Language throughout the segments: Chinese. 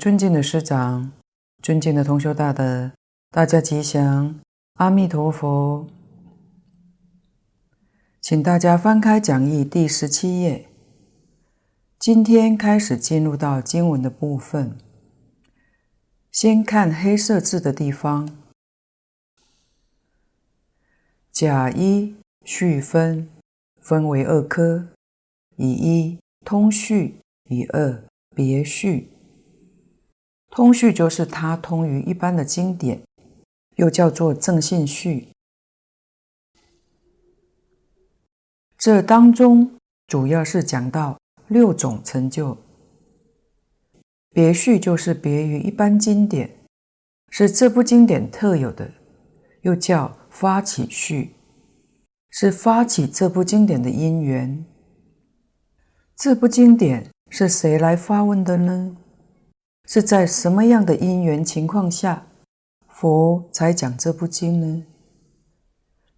尊敬的师长，尊敬的同修大德，大家吉祥，阿弥陀佛。请大家翻开讲义第十七页。今天开始进入到经文的部分，先看黑色字的地方。甲一序分，分为二科，以一通序，以二别序。通序就是它通于一般的经典，又叫做正信序。这当中主要是讲到六种成就。别序就是别于一般经典，是这部经典特有的，又叫发起序，是发起这部经典的因缘。这部经典是谁来发问的呢？是在什么样的因缘情况下，佛才讲这部经呢？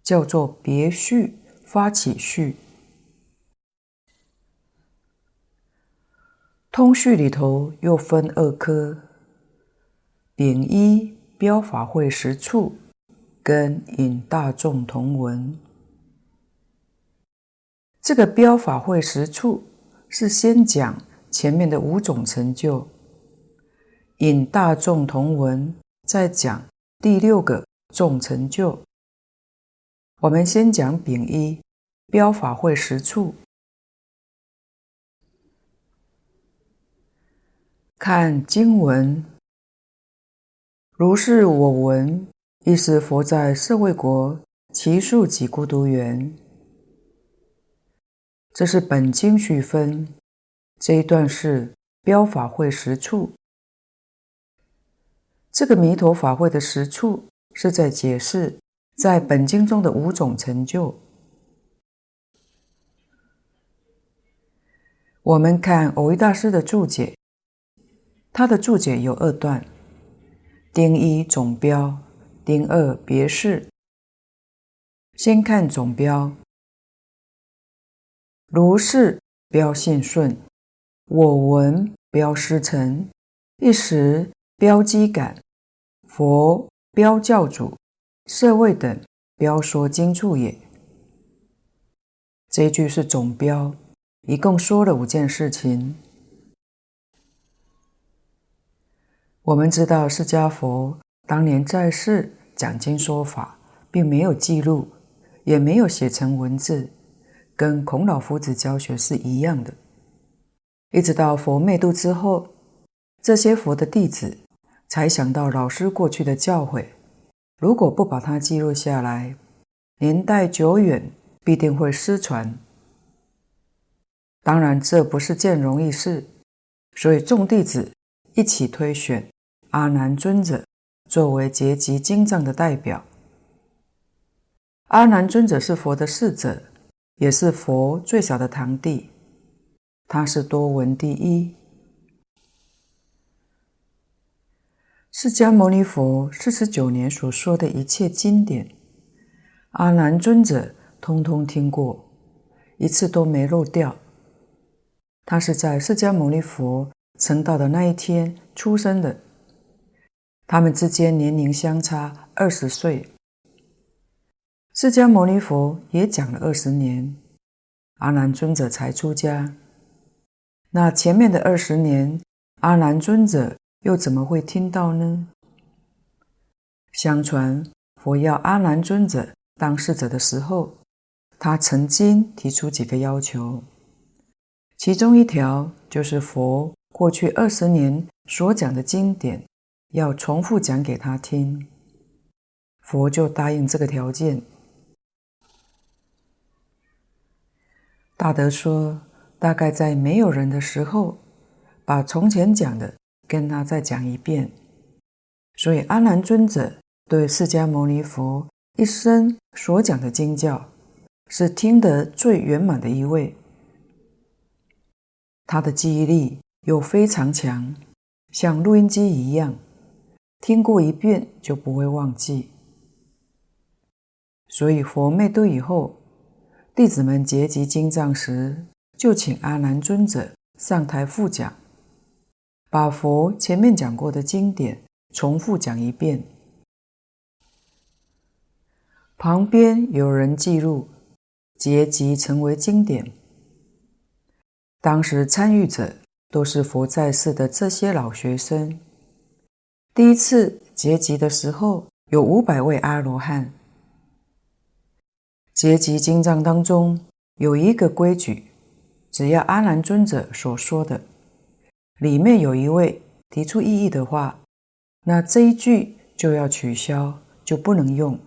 叫做别序发起序。通序里头又分二科：丙一标法会实处跟引大众同闻。这个标法会实处是先讲前面的五种成就。引大众同闻，再讲第六个众成就。我们先讲丙一标法会实处，看经文。如是我闻，一时佛在舍卫国，只树给孤独园。这是本经序分，这一段是标法会实处。这个弥陀法会的实处是在解释在本经中的五种成就。我们看蕅益大师的注解，他的注解有二段：丁一总标，丁二别释。先看总标，如是标信顺，我闻标师承，一时标机感。佛标教主，舍卫等标说经处也。这一句是总标，一共说了五件事情。我们知道释迦佛当年在世讲经说法，并没有记录，也没有写成文字，跟孔老夫子教学是一样的。一直到佛灭度之后，这些佛的弟子。才想到老师过去的教诲，如果不把它记录下来，年代久远，必定会失传。当然，这不是件容易事，所以众弟子一起推选阿难尊者作为结集经藏的代表。阿难尊者是佛的侍者，也是佛最小的堂弟，他是多闻第一。释迦牟尼佛四十九年所说的一切经典，阿难尊者通通听过，一次都没漏掉。他是在释迦牟尼佛成道的那一天出生的，他们之间年龄相差二十岁。释迦牟尼佛也讲了二十年，阿难尊者才出家。那前面的二十年，阿难尊者。又怎么会听到呢？相传佛要阿难尊者当侍者的时候，他曾经提出几个要求，其中一条就是佛过去二十年所讲的经典要重复讲给他听，佛就答应这个条件。大德说，大概在没有人的时候，把从前讲的。跟他再讲一遍，所以阿难尊者对释迦牟尼佛一生所讲的经教是听得最圆满的一位。他的记忆力又非常强，像录音机一样，听过一遍就不会忘记。所以佛灭度以后，弟子们结集经藏时，就请阿难尊者上台复讲。把佛前面讲过的经典重复讲一遍。旁边有人记录，结集成为经典。当时参与者都是佛在世的这些老学生。第一次结集的时候，有五百位阿罗汉。结集经藏当中有一个规矩，只要阿难尊者所说的里面有一位提出异议的话，那这一句就要取消，就不能用。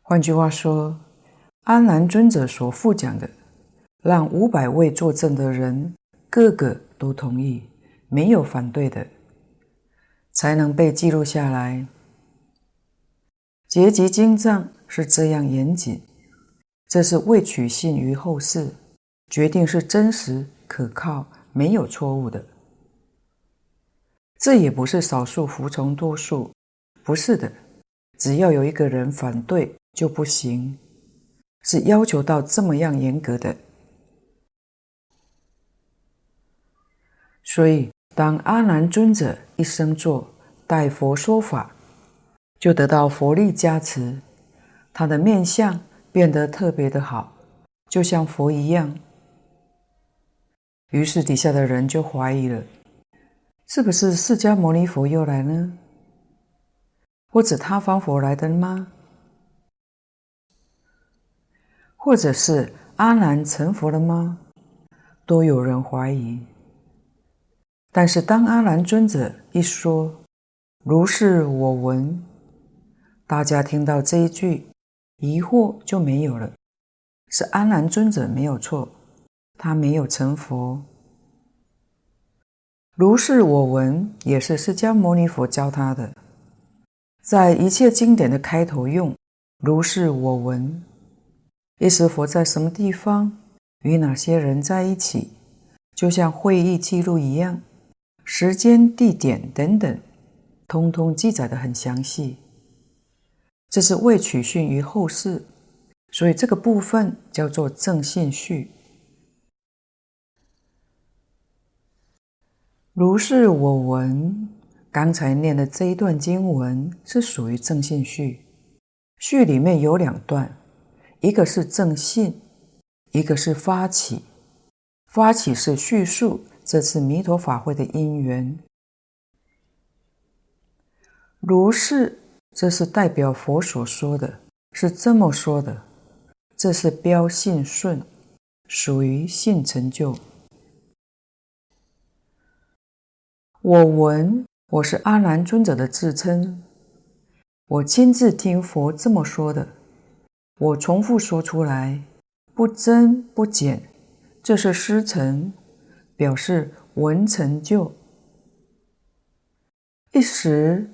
换句话说，阿难尊者所复讲的，让五百位作证的人个个都同意，没有反对的，才能被记录下来。结集经藏是这样严谨，这是为取信于后世，决定是真实可靠，没有错误的。这也不是少数服从多数，不是的，只要有一个人反对。就不行，是要求到这么样严格的。所以，当阿难尊者一生坐待佛说法，就得到佛力加持，他的面相变得特别的好，就像佛一样。于是底下的人就怀疑了：是不是释迦牟尼佛又来呢？或者他方佛来的吗？或者是阿难成佛了吗？都有人怀疑。但是当阿难尊者一说“如是我闻”，大家听到这一句，疑惑就没有了。是阿难尊者没有错，他没有成佛。“如是我闻”也是释迦牟尼佛教他的，在一切经典的开头用“如是我闻”。意思佛在什么地方，与哪些人在一起，就像会议记录一样，时间、地点等等，通通记载得很详细。这是为取信于后世，所以这个部分叫做正信序。如是我闻，刚才念的这一段经文是属于正信序，序里面有两段。一个是正信，一个是发起。发起是叙述这次弥陀法会的因缘。如是，这是代表佛所说的，是这么说的。这是标信顺，属于信成就。我闻，我是阿难尊者的自称，我亲自听佛这么说的。我重复说出来，不增不减，这是师承，表示闻成就。一时，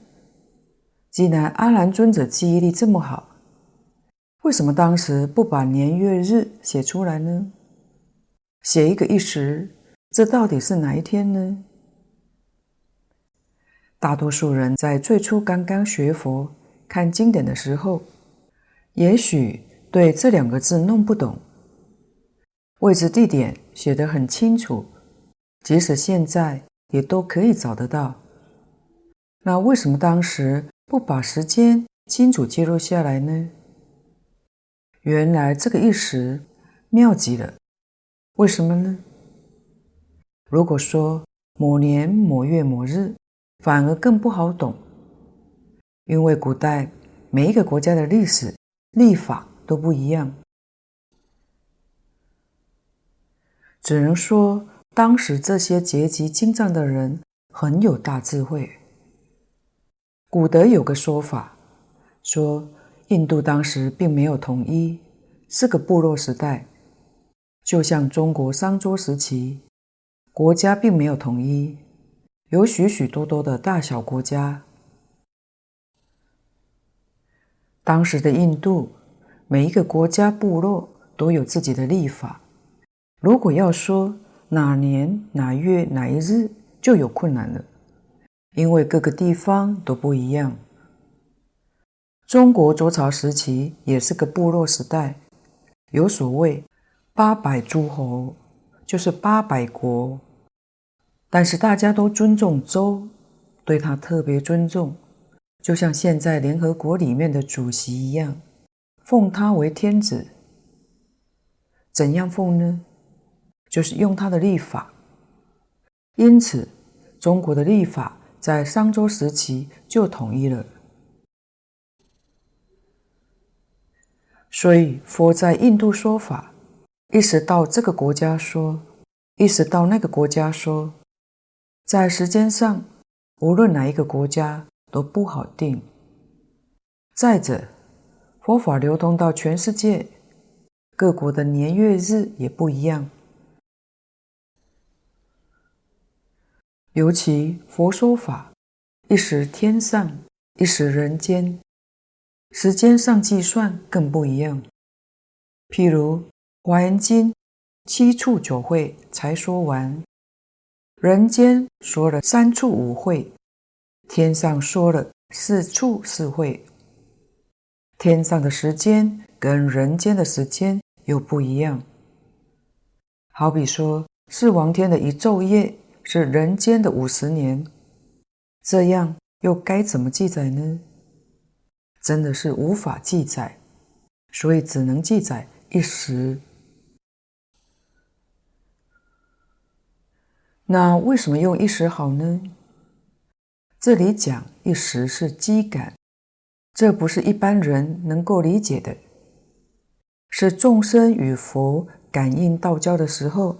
既然阿难尊者记忆力这么好，为什么当时不把年月日写出来呢？写一个一时，这到底是哪一天呢？大多数人在最初刚刚学佛、看经典的时候。也许对这两个字弄不懂，位置地点写得很清楚，即使现在也都可以找得到。那为什么当时不把时间清楚记录下来呢？原来这个一时妙极了，为什么呢？如果说某年某月某日，反而更不好懂，因为古代每一个国家的历史。历法都不一样，只能说当时这些结集经藏的人很有大智慧。古德有个说法，说印度当时并没有统一，是个部落时代，就像中国商周时期，国家并没有统一，有许许多多的大小国家。当时的印度，每一个国家部落都有自己的历法。如果要说哪年哪月哪一日，就有困难了，因为各个地方都不一样。中国周朝时期也是个部落时代，有所谓八百诸侯，就是八百国，但是大家都尊重周，对他特别尊重，就像现在联合国里面的主席一样，奉他为天子。怎样奉呢？就是用他的历法。因此，中国的历法在商周时期就统一了。所以，佛在印度说法，一时到这个国家说，一时到那个国家说，在时间上，无论哪一个国家都不好定。再者，佛法流通到全世界。各国的年月日也不一样，尤其佛说法，一时天上，一时人间，时间上计算更不一样。譬如《华严经》七处九会才说完，人间说了三处五会，天上说了四处四会，天上的时间跟人间的时间。又不一样，好比说，四王天的一昼夜是人间的五十年，这样又该怎么记载呢？真的是无法记载，所以只能记载一时。那为什么用一时好呢？这里讲一时是机感，这不是一般人能够理解的。是众生与佛感应道交的时候。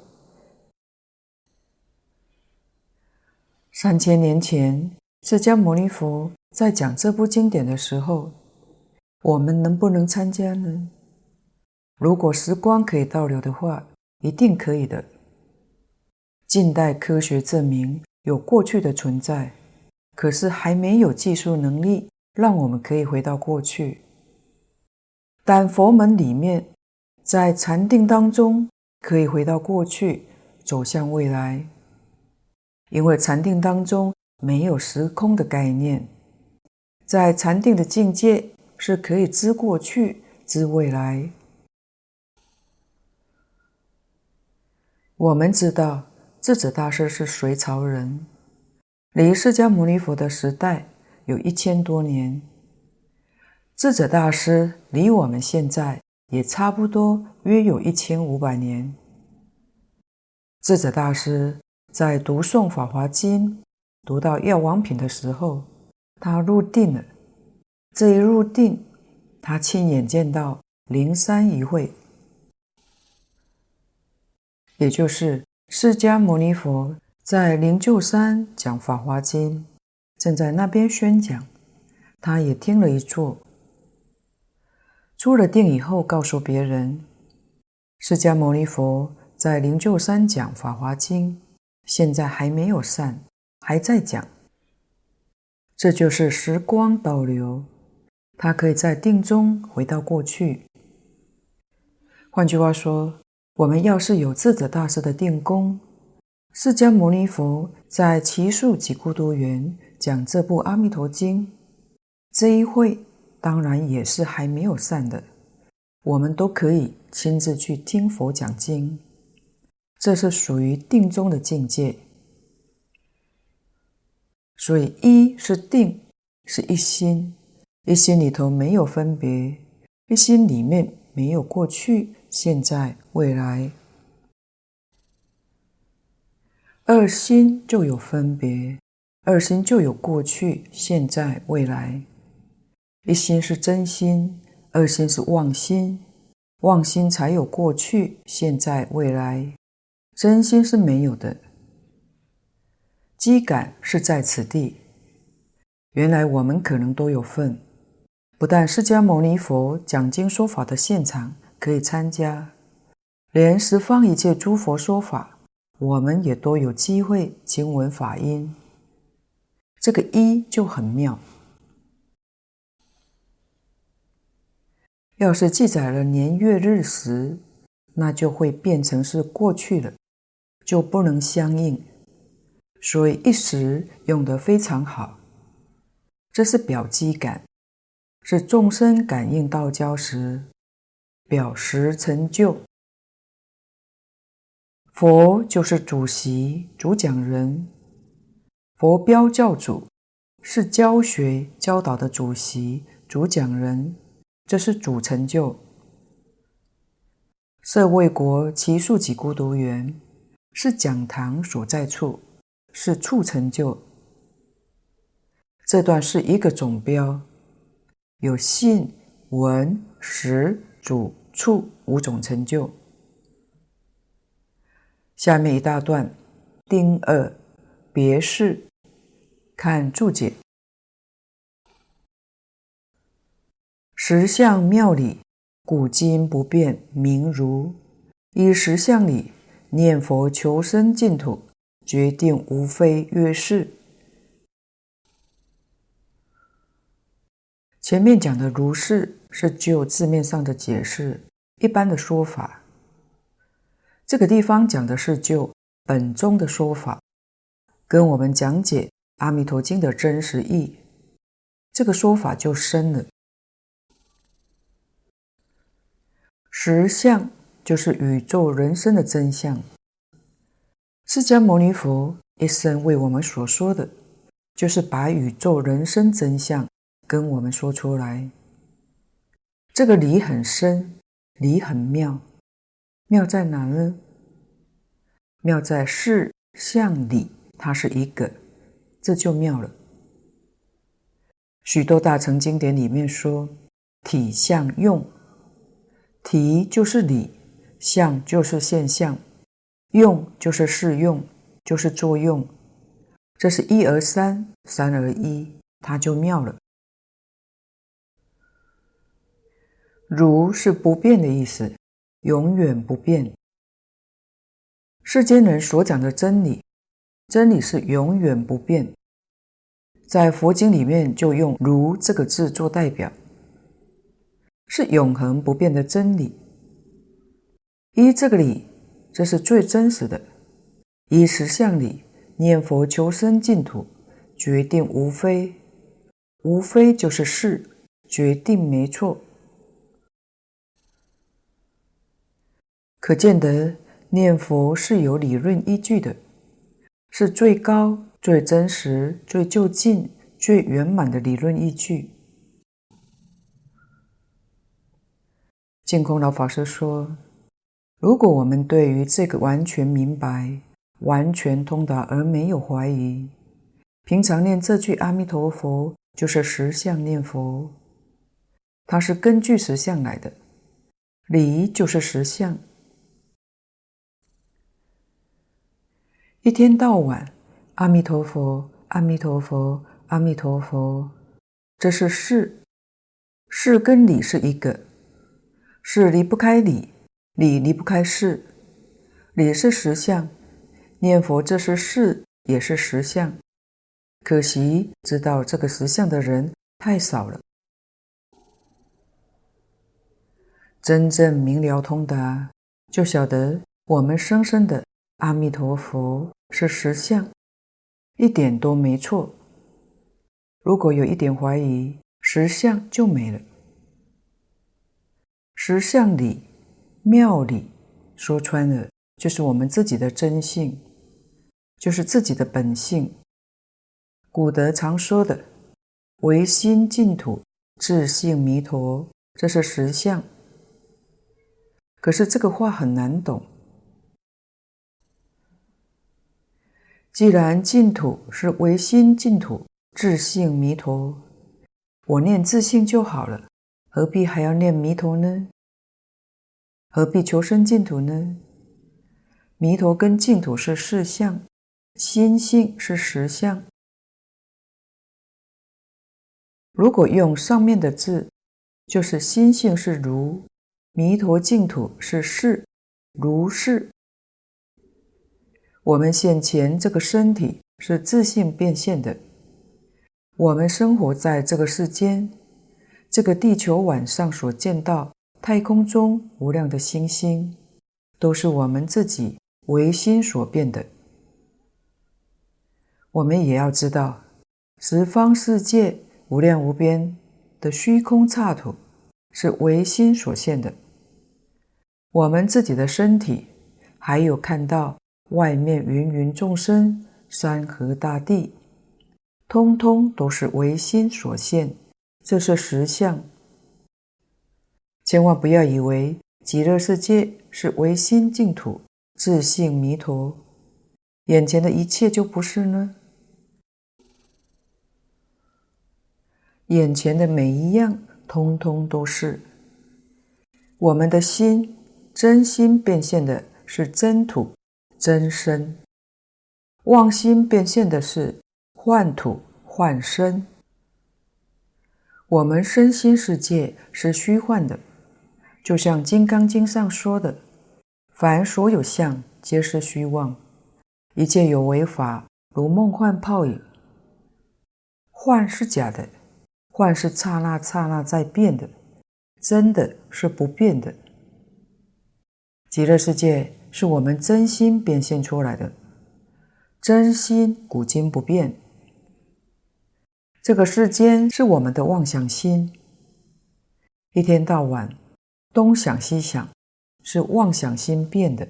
三千年前，释迦牟尼佛在讲这部经典的时候，我们能不能参加呢？如果时光可以倒流的话，一定可以的。近代科学证明有过去的存在，可是还没有技术能力让我们可以回到过去。但佛门里面，在禅定当中可以回到过去，走向未来。因为禅定当中没有时空的概念，在禅定的境界是可以知过去、知未来。我们知道智者大师是隋朝人，离释迦牟尼佛的时代有一千多年。智者大师离我们现在也差不多约有一千五百年。智者大师在读诵《法华经》，读到药王品的时候，他入定了。这一入定，他亲眼见到灵山一会，也就是释迦牟尼佛在灵鹫山讲《法华经》，正在那边宣讲，他也听了一座。出了定以后，告诉别人，释迦牟尼佛在灵鹫山讲《法华经》，现在还没有散，还在讲。这就是时光倒流，他可以在定中回到过去。换句话说，我们要是有智者大师的定功，释迦牟尼佛在奇树给孤独园讲这部《阿弥陀经》，这一会。当然也是还没有散的，我们都可以亲自去听佛讲经，这是属于定中的境界。所以一是定，是一心，一心里头没有分别，一心里面没有过去、现在、未来。二心就有分别，二心就有过去、现在、未来。一心是真心，二心是妄心，妄心才有过去、现在、未来，真心是没有的。机感是在此地。原来我们可能都有份，不但释迦牟尼佛讲经说法的现场可以参加，连十方一切诸佛说法，我们也都有机会听闻法音。这个一就很妙。要是记载了年月日时，那就会变成是过去了，就不能相应。所以一时用得非常好，这是表机感，是众生感应道交时表时成就。佛就是主席、主讲人，佛标教主是教学教导的主席、主讲人，这是主成就。舍卫国只树给孤独园是讲堂所在处，是处成就。这段是一个总标，有信、闻、识、主、处五种成就。下面一大段，丁二别释，看注解。实相妙理，古今不变，名如。以实相理念佛求生净土，决定无非曰是。前面讲的如是，是就字面上的解释，一般的说法。这个地方讲的是就本宗的说法，跟我们讲解《阿弥陀经》的真实义，这个说法就深了。实相就是宇宙人生的真相。释迦牟尼佛一生为我们所说的，就是把宇宙人生真相跟我们说出来。这个理很深，理很妙。妙在哪呢？妙在事相理，它是一个，这就妙了。许多大乘经典里面说，体相用，体就是理，相就是现象，用就是适用，就是作用。这是一而三，三而一，它就妙了。如是不变的意思。永远不变。世间人所讲的真理，真理是永远不变。在佛经里面，就用“如”这个字做代表，是永恒不变的真理。依这个理，这是最真实的。依实相理，念佛求生净土，决定无非。无非就是是，决定没错。可见得念佛是有理论依据的，是最高、最真实、最就近、最圆满的理论依据。净空老法师说：“如果我们对于这个完全明白、完全通达而没有怀疑，平常念这句阿弥陀佛就是实相念佛，它是根据实相来的，理就是实相。”一天到晚，阿弥陀佛，阿弥陀佛，阿弥陀佛，这是事，事跟理是一个，事离不开理，理离不开事，理是实相，念佛这是事，也是实相。可惜知道这个实相的人太少了，真正明了通达，就晓得我们生生的。阿弥陀佛是实相，一点都没错。如果有一点怀疑，实相就没了。实相理、妙理，说穿了就是我们自己的真性，就是自己的本性。古德常说的“唯心净土，自性弥陀”，这是实相。可是这个话很难懂。既然净土是唯心净土，自性弥陀，我念自性就好了，何必还要念弥陀呢？何必求生净土呢？弥陀跟净土是事相，心性是实相。如果用上面的字，就是心性是如，弥陀净土是事，如是。我们现前这个身体是自信变现的，我们生活在这个世间，这个地球晚上所见到太空中无量的星星，都是我们自己唯心所变的。我们也要知道，十方世界无量无边的虚空刹土是唯心所现的，我们自己的身体。还有看到外面芸芸众生、山河大地，通通都是唯心所现，这是实相。千万不要以为极乐世界是唯心净土、自性弥陀，眼前的一切就不是呢。眼前的每一样，通通都是我们的心，真心变现的是真土、真身；妄心变现的是幻土、幻身。我们身心世界是虚幻的，就像《金刚经》上说的：“凡所有相，皆是虚妄；一切有为法，如梦幻泡影。”幻是假的。幻是刹那刹那在变的，真的是不变的。极乐世界是我们真心变现出来的，真心古今不变。这个世间是我们的妄想心，一天到晚东想西想，是妄想心变的。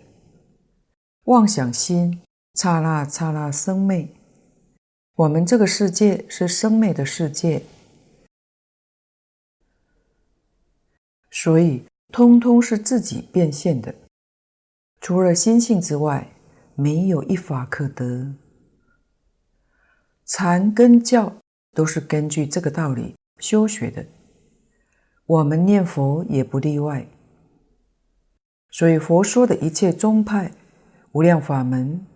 妄想心刹那刹那生灭，我们这个世界是生灭的世界。所以，通通是自己变现的，除了心性之外，没有一法可得。禅跟教都是根据这个道理修学的，我们念佛也不例外。所以，佛说的一切宗派、无量法门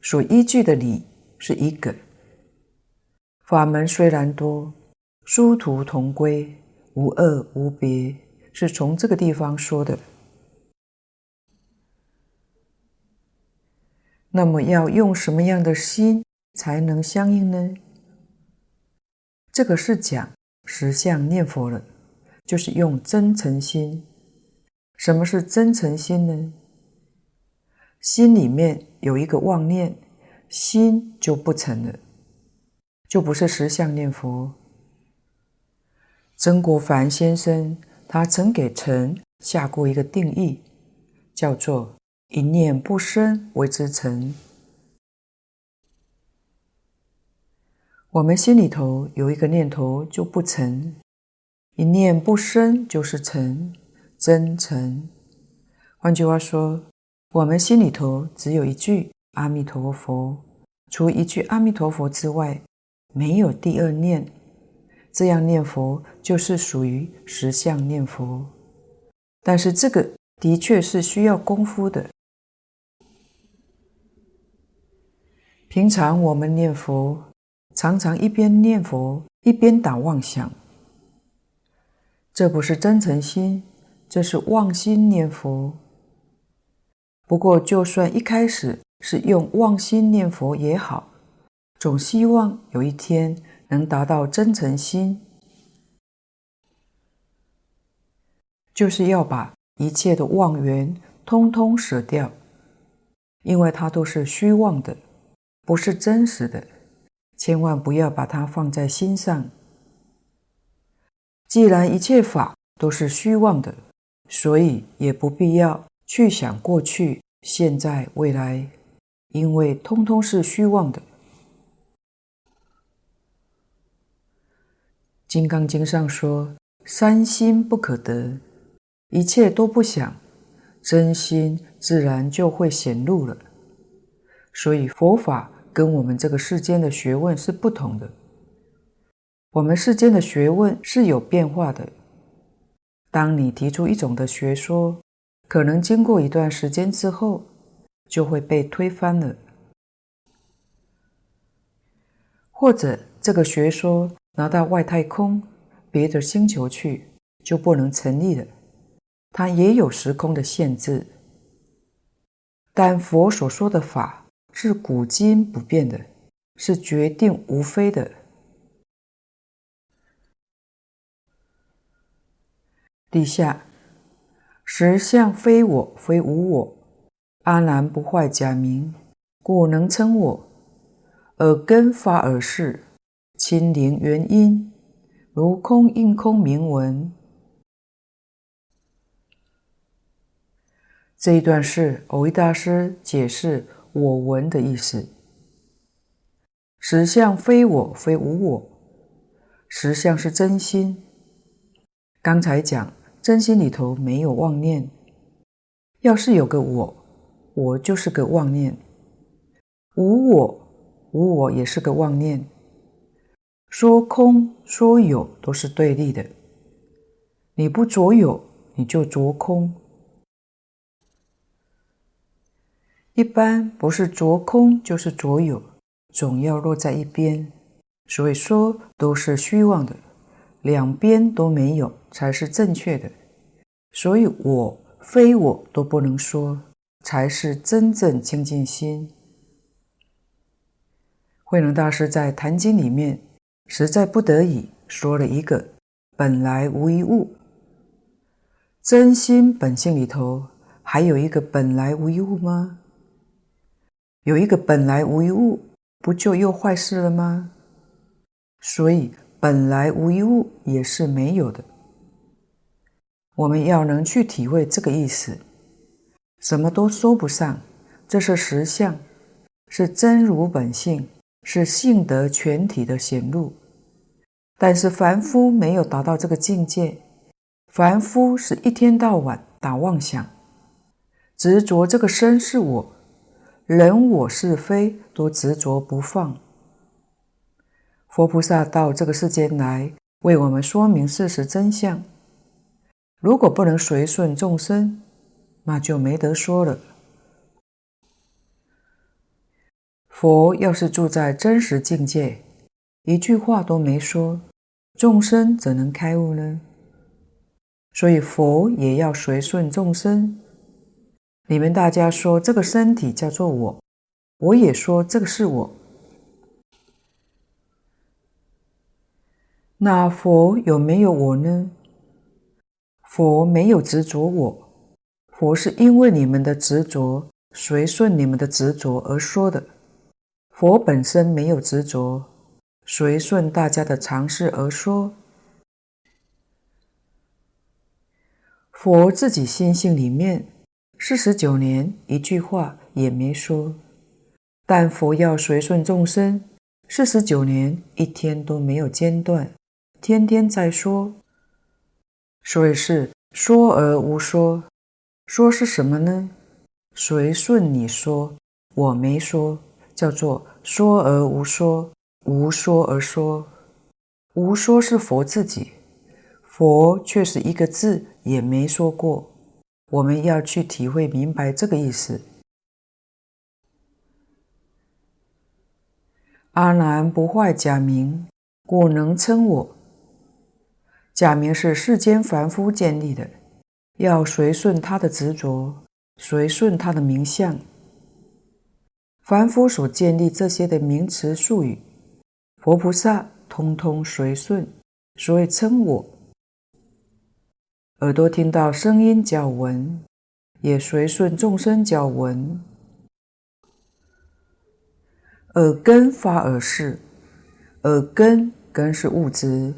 所依据的理是一个。法门虽然多，殊途同归，无二无别。是从这个地方说的。那么要用什么样的心才能相应呢？这个是讲实相念佛了，就是用真诚心。什么是真诚心呢？心里面有一个妄念，心就不成了，就不是实相念佛。曾国藩先生。他曾给臣下过一个定义，叫做“一念不生为之成”。我们心里头有一个念头就不成，一念不生就是成，真诚。换句话说，我们心里头只有一句阿弥陀佛，除一句阿弥陀佛之外，没有第二念。这样念佛就是属于实相念佛，但是这个的确是需要功夫的。平常我们念佛，常常一边念佛一边打妄想，这不是真诚心，这是妄心念佛。不过，就算一开始是用妄心念佛也好，总希望有一天。能达到真诚心，就是要把一切的妄缘通通舍掉，因为它都是虚妄的，不是真实的，千万不要把它放在心上。既然一切法都是虚妄的，所以也不必要去想过去、现在、未来，因为通通是虚妄的。《金刚经》上说：“三心不可得，一切都不想，真心自然就会显露了。”所以佛法跟我们这个世间的学问是不同的。我们世间的学问是有变化的。当你提出一种的学说，可能经过一段时间之后，就会被推翻了，或者这个学说。拿到外太空别的星球去，就不能成立了。它也有时空的限制，但佛所说的法是古今不变的，是决定无非的。底下实相非我非无我，阿难不坏假名，故能称我。耳根发耳识。亲临缘音，如空应空明闻。这一段是蕅益大师解释“我闻”的意思。实相非我，非无我。实相是真心。刚才讲真心里头没有妄念。要是有个我，我就是个妄念。无我，无我也是个妄念。说空说有都是对立的。你不着有，你就着空。一般不是着空就是着有，总要落在一边。所以说都是虚妄的，两边都没有才是正确的。所以我非我都不能说，才是真正清净心。慧能大师在《坛经》里面实在不得已说了一个本来无一物，真心本性里头还有一个本来无一物吗？有一个本来无一物，不就又坏事了吗？所以本来无一物也是没有的。我们要能去体会这个意思，什么都说不上，这是实相，是真如本性，是性德全体的显露。但是凡夫没有达到这个境界，凡夫是一天到晚打妄想，执着这个身是我。人我是非都执着不放。佛菩萨到这个世间来为我们说明事实真相。如果不能随顺众生，那就没得说了。佛要是住在真实境界，一句话都没说，众生怎能开悟呢？所以佛也要随顺众生。你们大家说这个身体叫做我，我也说这个是我。那佛有没有我呢？佛没有执着我，佛是因为你们的执着，随顺你们的执着而说的。佛本身没有执着，随顺大家的常识而说。佛自己心性里面。四十九年一句话也没说，但佛要随顺众生，四十九年一天都没有间断，天天在说，所以是说而无说。说是什么呢？随顺你说，我没说，叫做说而无说，无说而说。无说是佛自己，佛却是一个字也没说过。我们要去体会明白这个意思。阿难不坏假名，故能称我。假名是世间凡夫建立的，要随顺他的执着，随顺他的名相。凡夫所建立这些的名词术语，佛菩萨通通随顺，所以称我。耳朵听到声音叫闻，也随顺众生叫闻。耳根发耳识，耳根根是物质，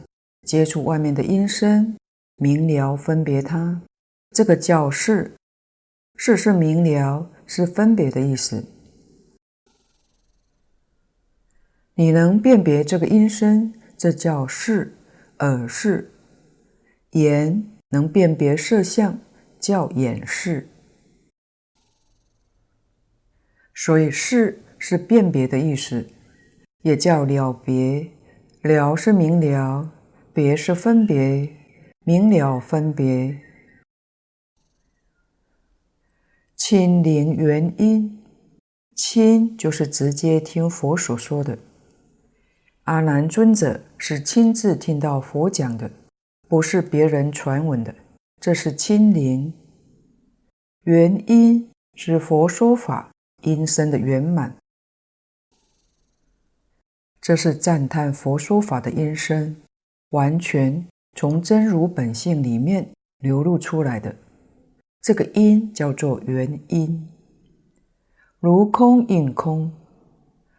接触外面的音声，明了分别它，这个叫识。识是明了，是分别的意思。你能辨别这个音声，这叫识，耳识，眼。能辨别色相，叫眼视。所以视是辨别的意思，也叫了别。了是明了，别是分别，明了分别。亲临缘音，亲就是直接听佛所说的。阿难尊者是亲自听到佛讲的。不是别人传闻的，这是亲临。缘音是佛说法音声的圆满，这是赞叹佛说法的音声，完全从真如本性里面流露出来的。这个音叫做原音，如空应空，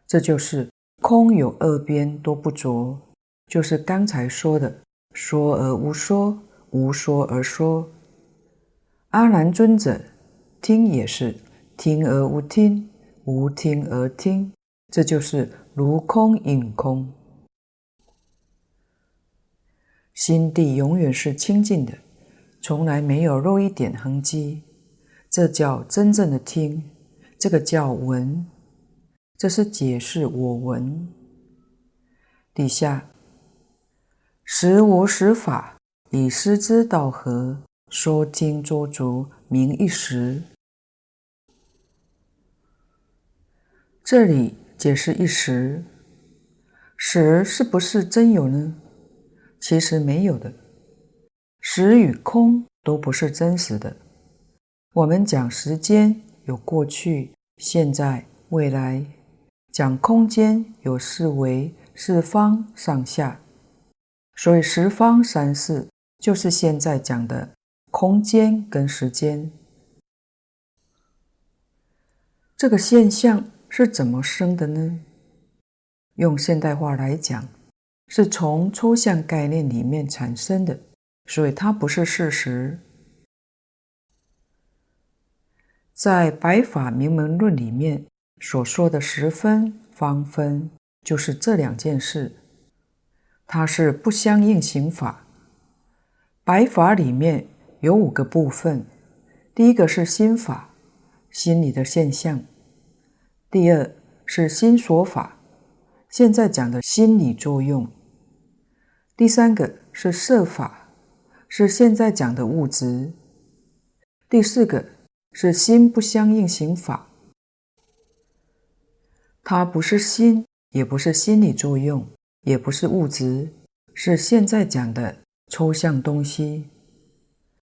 这就是空有二边都不着，就是刚才说的。说而无说，无说而说。阿难尊者听也是听而无听，无听而听，这就是如空应空。心地永远是清净的，从来没有漏一点痕迹，这叫真正的听，这个叫闻，这是解释我闻。底下，实无实法，以师之道合，说听捉足，名一时。这里解释一时，时是不是真有呢？其实没有的，时与空都不是真实的。我们讲时间有过去、现在、未来；讲空间有四维。四方上下，所以十方三世就是现在讲的空间跟时间。这个现象是怎么生的呢？用现代话来讲，是从抽象概念里面产生的，所以它不是事实。在《白法明门论》里面所说的十分方分。就是这两件事，它是不相应行法。白法里面有五个部分，第一个是心法，心理的现象；第二是心所法，现在讲的心理作用；第三个是色法，是现在讲的物质；第四个是心不相应行法，它不是心。也不是心理作用，也不是物质，是现在讲的抽象东西。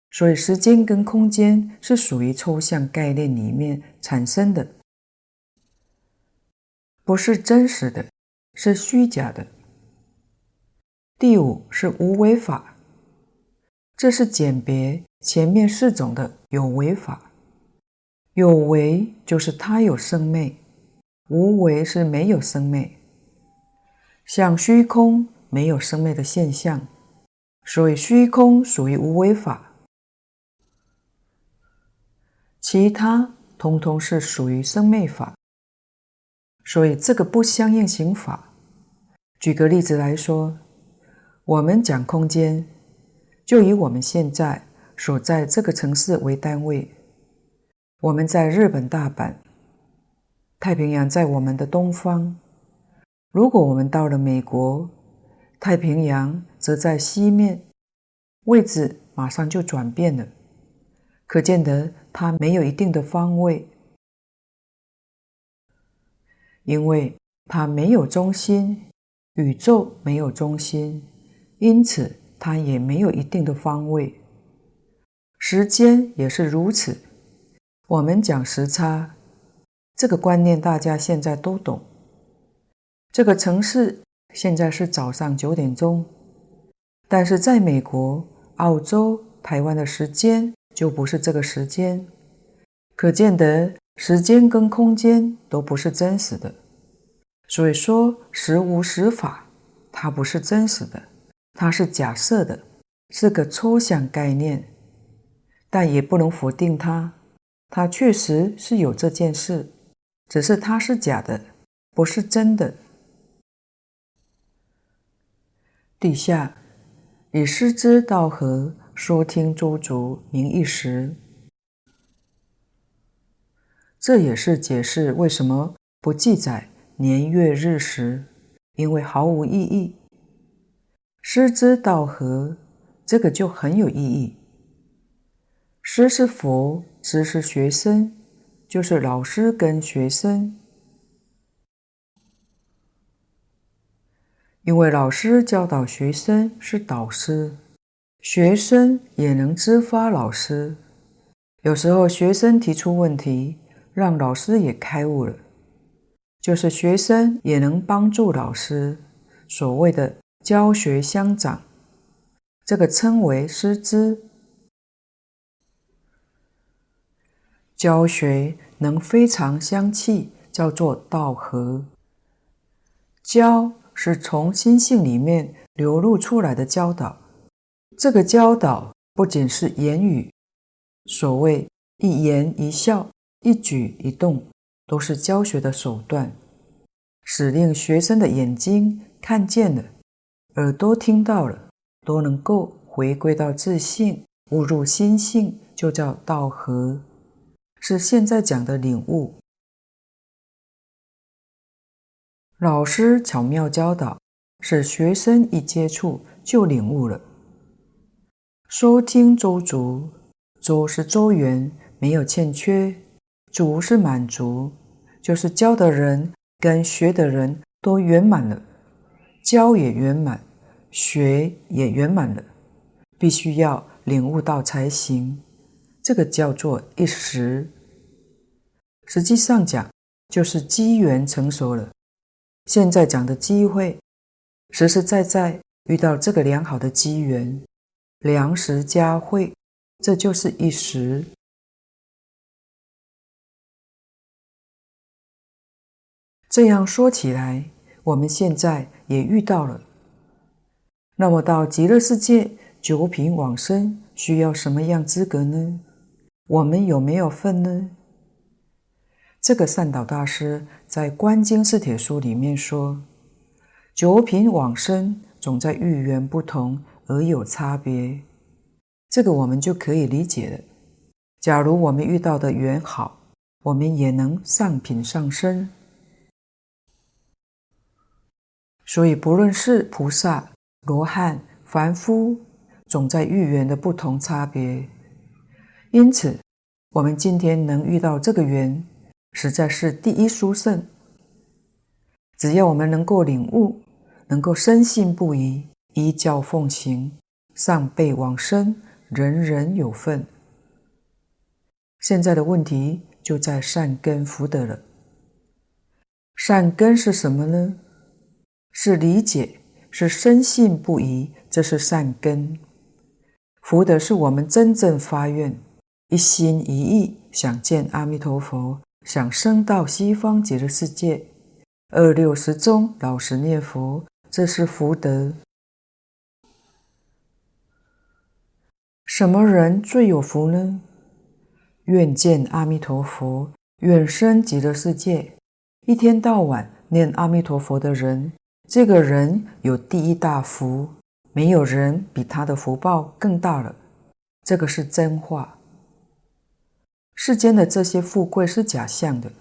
所以，时间跟空间是属于抽象概念里面产生的，不是真实的，是虚假的。第五是无为法，这是简别前面四种的有为法。有为就是它有生灭。无为是没有生灭，像虚空没有生灭的现象，所以虚空属于无为法。其他通通是属于生灭法，所以这个不相应行法。举个例子来说，我们讲空间，就以我们现在所在这个城市为单位，我们在日本大阪。太平洋在我们的东方，如果我们到了美国，太平洋则在西面，位置马上就转变了，可见得它没有一定的方位，因为它没有中心，宇宙没有中心，因此它也没有一定的方位。时间也是如此，我们讲时差。这个观念大家现在都懂。这个城市现在是早上九点钟，但是在美国、澳洲、台湾的时间就不是这个时间，可见得时间跟空间都不是真实的。所以说，实无实法，它不是真实的，它是假设的，是个抽象概念，但也不能否定它，它确实是有这件事。只是它是假的，不是真的。底下以师之道合，说听诸足，名一时。这也是解释为什么不记载年月日时，因为毫无意义。师之道合，这个就很有意义。师是佛，知是学生。就是老师跟学生，因为老师教导学生是导师，学生也能知发老师。有时候学生提出问题，让老师也开悟了，就是学生也能帮助老师。所谓的教学相长，这个称为师资。教学能非常相契，叫做道合。教是从心性里面流露出来的教导，这个教导不仅是言语，所谓一言一笑、一举一动，都是教学的手段，使令学生的眼睛看见了，耳朵听到了，都能够回归到自信，悟入心性，就叫道合，是现在讲的领悟。老师巧妙教导，使学生一接触就领悟了。收听周足，周是周圆。没有欠缺，足是满足，就是教的人跟学的人都圆满了，教也圆满，学也圆满了，必须要领悟到才行。这个叫做一时。实际上讲，就是机缘成熟了。现在讲的机会，实实在在遇到这个良好的机缘，良时佳会，这就是一时。这样说起来，我们现在也遇到了。那么到极乐世界九品往生，需要什么样资格呢？我们有没有份呢？这个善导大师在《观经四帖书》里面说，九品往生总在遇缘不同而有差别。这个我们就可以理解了。假如我们遇到的缘好，我们也能上品上生。所以，不论是菩萨、罗汉、凡夫，总在遇缘的不同差别。因此，我们今天能遇到这个缘，实在是第一殊胜。只要我们能够领悟，能够深信不疑，依教奉行，上辈往生，人人有份。现在的问题就在善根福德了。善根是什么呢？是理解，是深信不疑，这是善根。福德是我们真正发愿，一心一意想见阿弥陀佛，想升到西方极乐世界，二六十中老实念佛，这是福德。什么人最有福呢？愿见阿弥陀佛，愿生极乐世界，一天到晚念阿弥陀佛的人。这个人有第一大福，没有人比他的福报更大了。这个是真话。世间的这些富贵是假象的。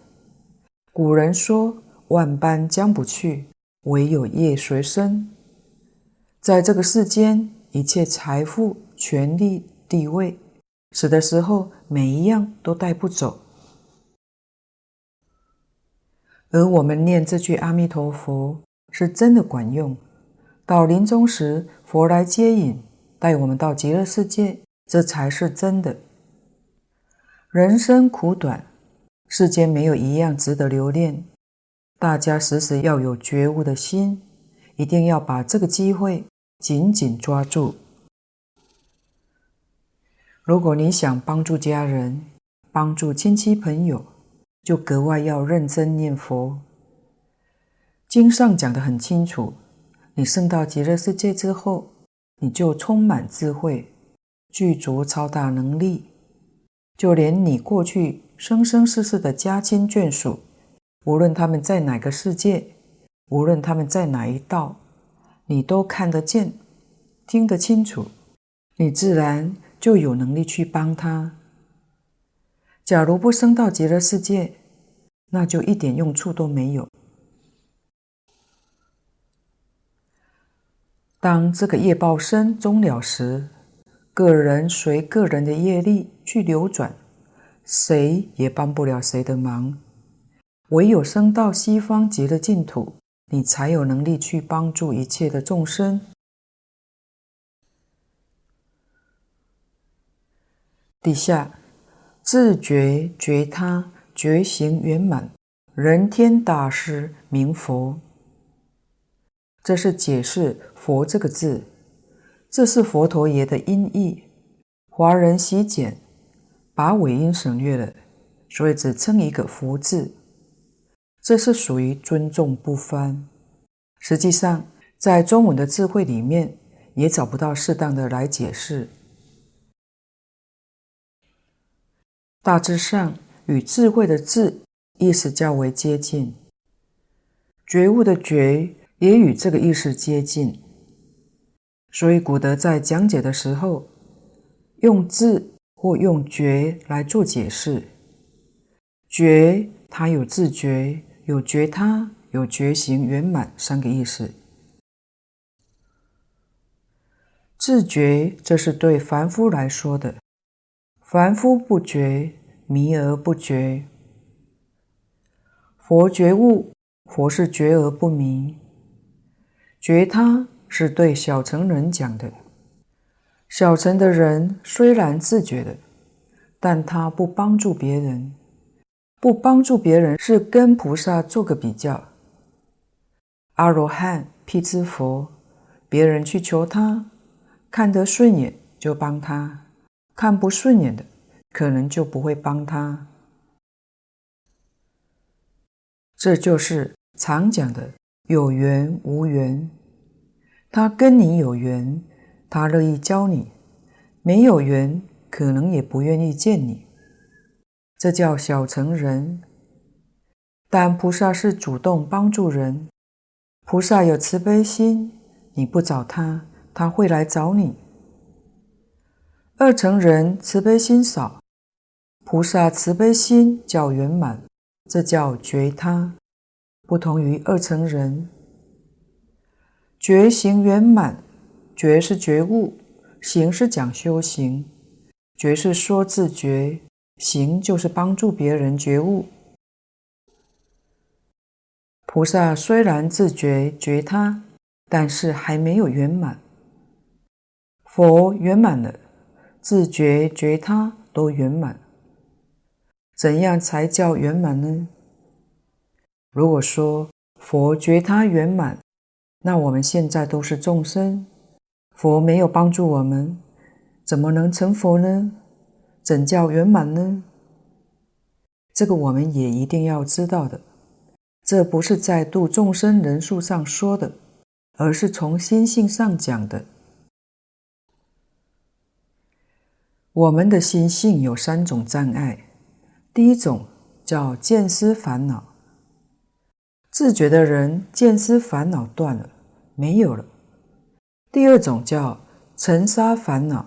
古人说：“万般将不去，唯有业随身。”在这个世间，一切财富、权力、地位，死的时候每一样都带不走。而我们念这句阿弥陀佛。是真的管用。到临终时，佛来接引，带我们到极乐世界，这才是真的。人生苦短，世间没有一样值得留恋。大家时时要有觉悟的心，一定要把这个机会紧紧抓住。如果你想帮助家人、帮助亲戚朋友，就格外要认真念佛。经上讲得很清楚，你升到极乐世界之后，你就充满智慧，具足超大能力，就连你过去生生世世的家亲眷属，无论他们在哪个世界，无论他们在哪一道，你都看得见，听得清楚，你自然就有能力去帮他。假如不升到极乐世界，那就一点用处都没有。当这个业报身终了时，个人随个人的业力去流转，谁也帮不了谁的忙。唯有升到西方极乐净土，你才有能力去帮助一切的众生。底下自觉觉他觉行圆满，人天大师名佛。这是解释“佛”这个字，这是佛陀爷的音译。华人习简，把尾音省略了，所以只称一个“佛”字。这是属于尊重不翻。实际上，在中文的智慧里面，也找不到适当的来解释。大致上与智慧的“智”意思较为接近，觉悟的“觉”也与这个意思接近。所以古德在讲解的时候，用“智”或用“觉”来做解释。觉，它有自觉、有觉他、有觉行圆满三个意思。自觉，这是对凡夫来说的。凡夫不觉，迷而不觉。佛觉悟，佛是觉而不迷。觉他是对小乘人讲的。小城的人虽然自觉的，但他不帮助别人。不帮助别人是跟菩萨做个比较。阿罗汉、辟支佛，别人去求他。看得顺眼就帮他，看不顺眼的可能就不会帮他。这就是常讲的有缘无缘。他跟你有缘，他乐意教你；没有缘，可能也不愿意见你。这叫小成人。但菩萨是主动帮助人，菩萨有慈悲心，你不找他。他会来找你。二成人慈悲心少，菩萨慈悲心较圆满，这叫觉他，不同于二成人。觉行圆满，觉是觉悟，行是讲修行，觉是说自觉，行就是帮助别人觉悟。菩萨虽然自觉觉他，但是还没有圆满。佛圆满了，自觉觉他都圆满。怎样才叫圆满呢？如果说佛觉他圆满，那我们现在都是众生，佛没有帮助我们，怎么能成佛呢？怎叫圆满呢？这个我们也一定要知道的。这不是在度众生人数上说的，而是从心性上讲的。我们的心性有三种障碍，第一种叫见思烦恼。自觉的人见思烦恼断了，没有了。第二种叫尘沙烦恼，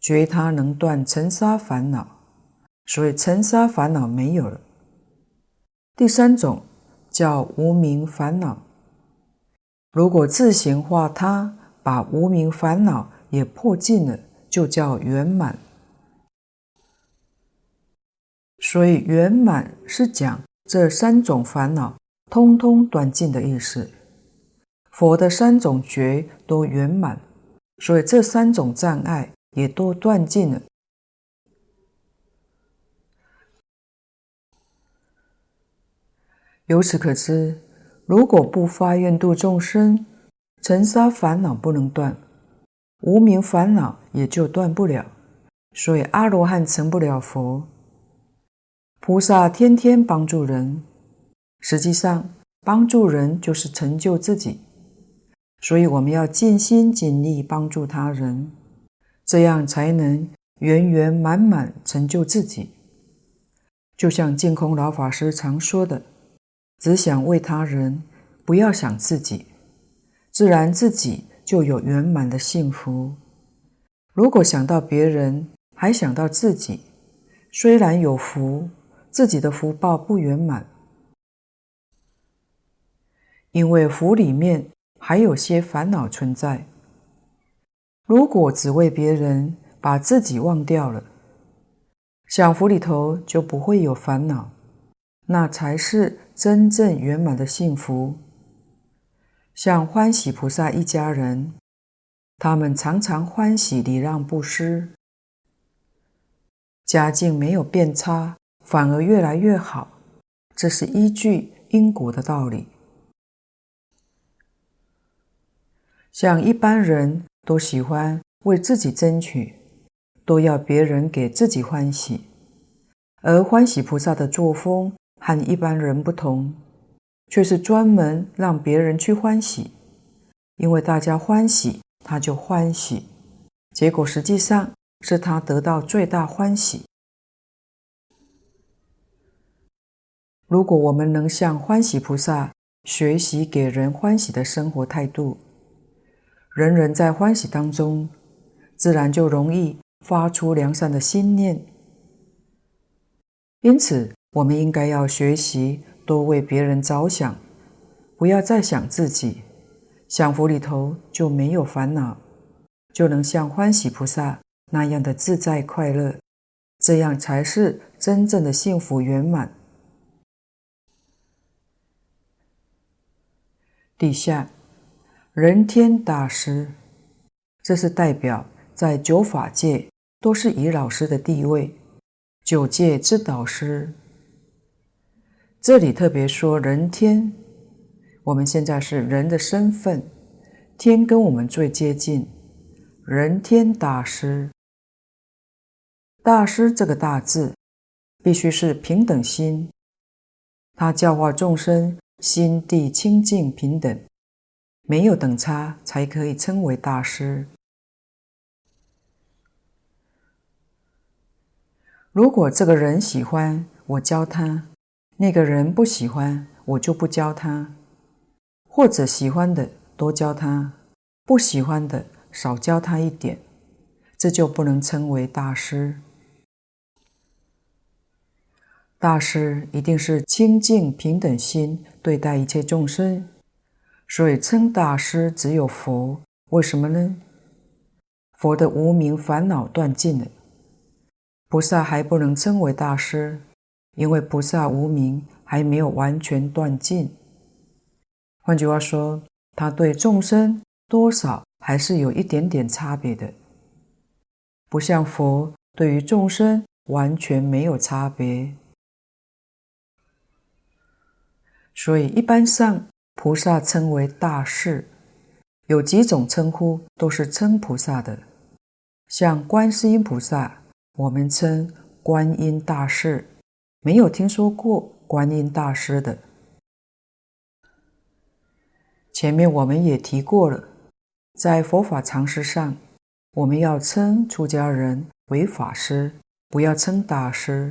觉他能断尘沙烦恼，所以尘沙烦恼没有了。第三种叫无明烦恼，如果自行化他，把无明烦恼也破尽了。就叫圆满，所以圆满是讲这三种烦恼通通断尽的意思。佛的三种觉都圆满，所以这三种障碍也都断尽了。由此可知，如果不发愿度众生，尘沙烦恼不能断。无明烦恼也就断不了，所以阿罗汉成不了佛。菩萨天天帮助人，实际上帮助人就是成就自己，所以我们要尽心尽力帮助他人，这样才能圆圆满满成就自己。就像净空老法师常说的：“只想为他人，不要想自己，自然自己。”就有圆满的幸福。如果想到别人，还想到自己，虽然有福，自己的福报不圆满，因为福里面还有些烦恼存在。如果只为别人，把自己忘掉了，享福里头就不会有烦恼，那才是真正圆满的幸福。像欢喜菩萨一家人，他们常常欢喜礼让布施，家境没有变差，反而越来越好。这是依据因果的道理。像一般人都喜欢为自己争取都要别人给自己欢喜。而欢喜菩萨的作风和一般人不同却是专门让别人去欢喜因为大家欢喜他就欢喜结果实际上是他得到最大欢喜。如果我们能向欢喜菩萨学习给人欢喜的生活态度人人在欢喜当中，自然就容易发出良善的心念。因此，我们应该要学习多为别人着想，不要再想自己。享福里头就没有烦恼，就能像欢喜菩萨那样的自在快乐，这样才是真正的幸福圆满。底下，人天大师，这是代表在九法界都是以老师的地位，九界之导师。这里特别说人天，我们现在是人的身份，天跟我们最接近，人天大师。大师这个大字，必须是平等心，他教化众生。心地清净平等，没有等差，才可以称为大师。如果这个人喜欢，我教他；那个人不喜欢，我就不教他。或者喜欢的多教他，不喜欢的少教他一点，这就不能称为大师。大师一定是清净平等心对待一切众生，所以称大师只有佛。为什么呢？佛的无明烦恼断尽了，菩萨还不能称为大师，因为菩萨无明还没有完全断尽。换句话说，他对众生多少还是有一点点差别的，不像佛对于众生完全没有差别。所以，一般上，菩萨称为大士，有几种称呼都是称菩萨的。像观世音菩萨，我们称观音大士，没有听说过观音大师的。前面我们也提过了，在佛法常识上，我们要称出家人为法师，不要称大师，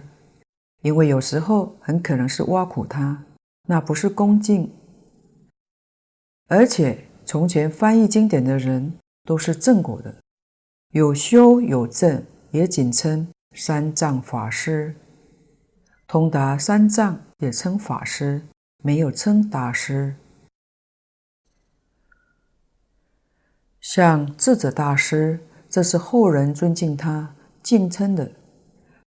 因为有时候很可能是挖苦他。那不是恭敬，而且从前翻译经典的人都是正果的，有修有证，也仅称三藏法师，通达三藏也称法师，没有称大师。像智者大师，这是后人尊敬他敬称的，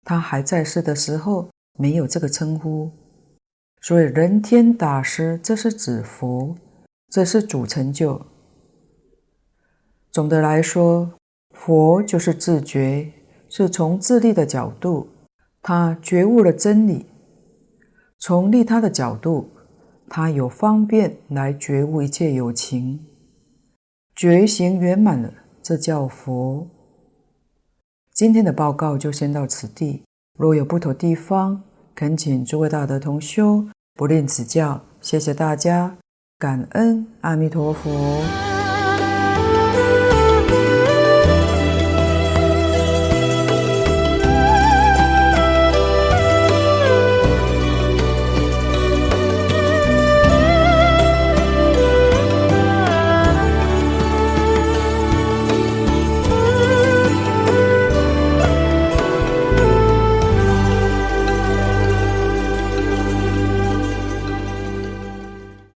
他还在世的时候没有这个称呼。所以，人天大师，这是指佛，这是主成就。总的来说，佛就是自觉，是从自利的角度，他觉悟了真理；从利他的角度，他有方便来觉悟一切有情，觉行圆满了，这叫佛。今天的报告就先到此地，若有不妥地方，恳请诸位大德同修不吝指教，谢谢大家，感恩阿弥陀佛。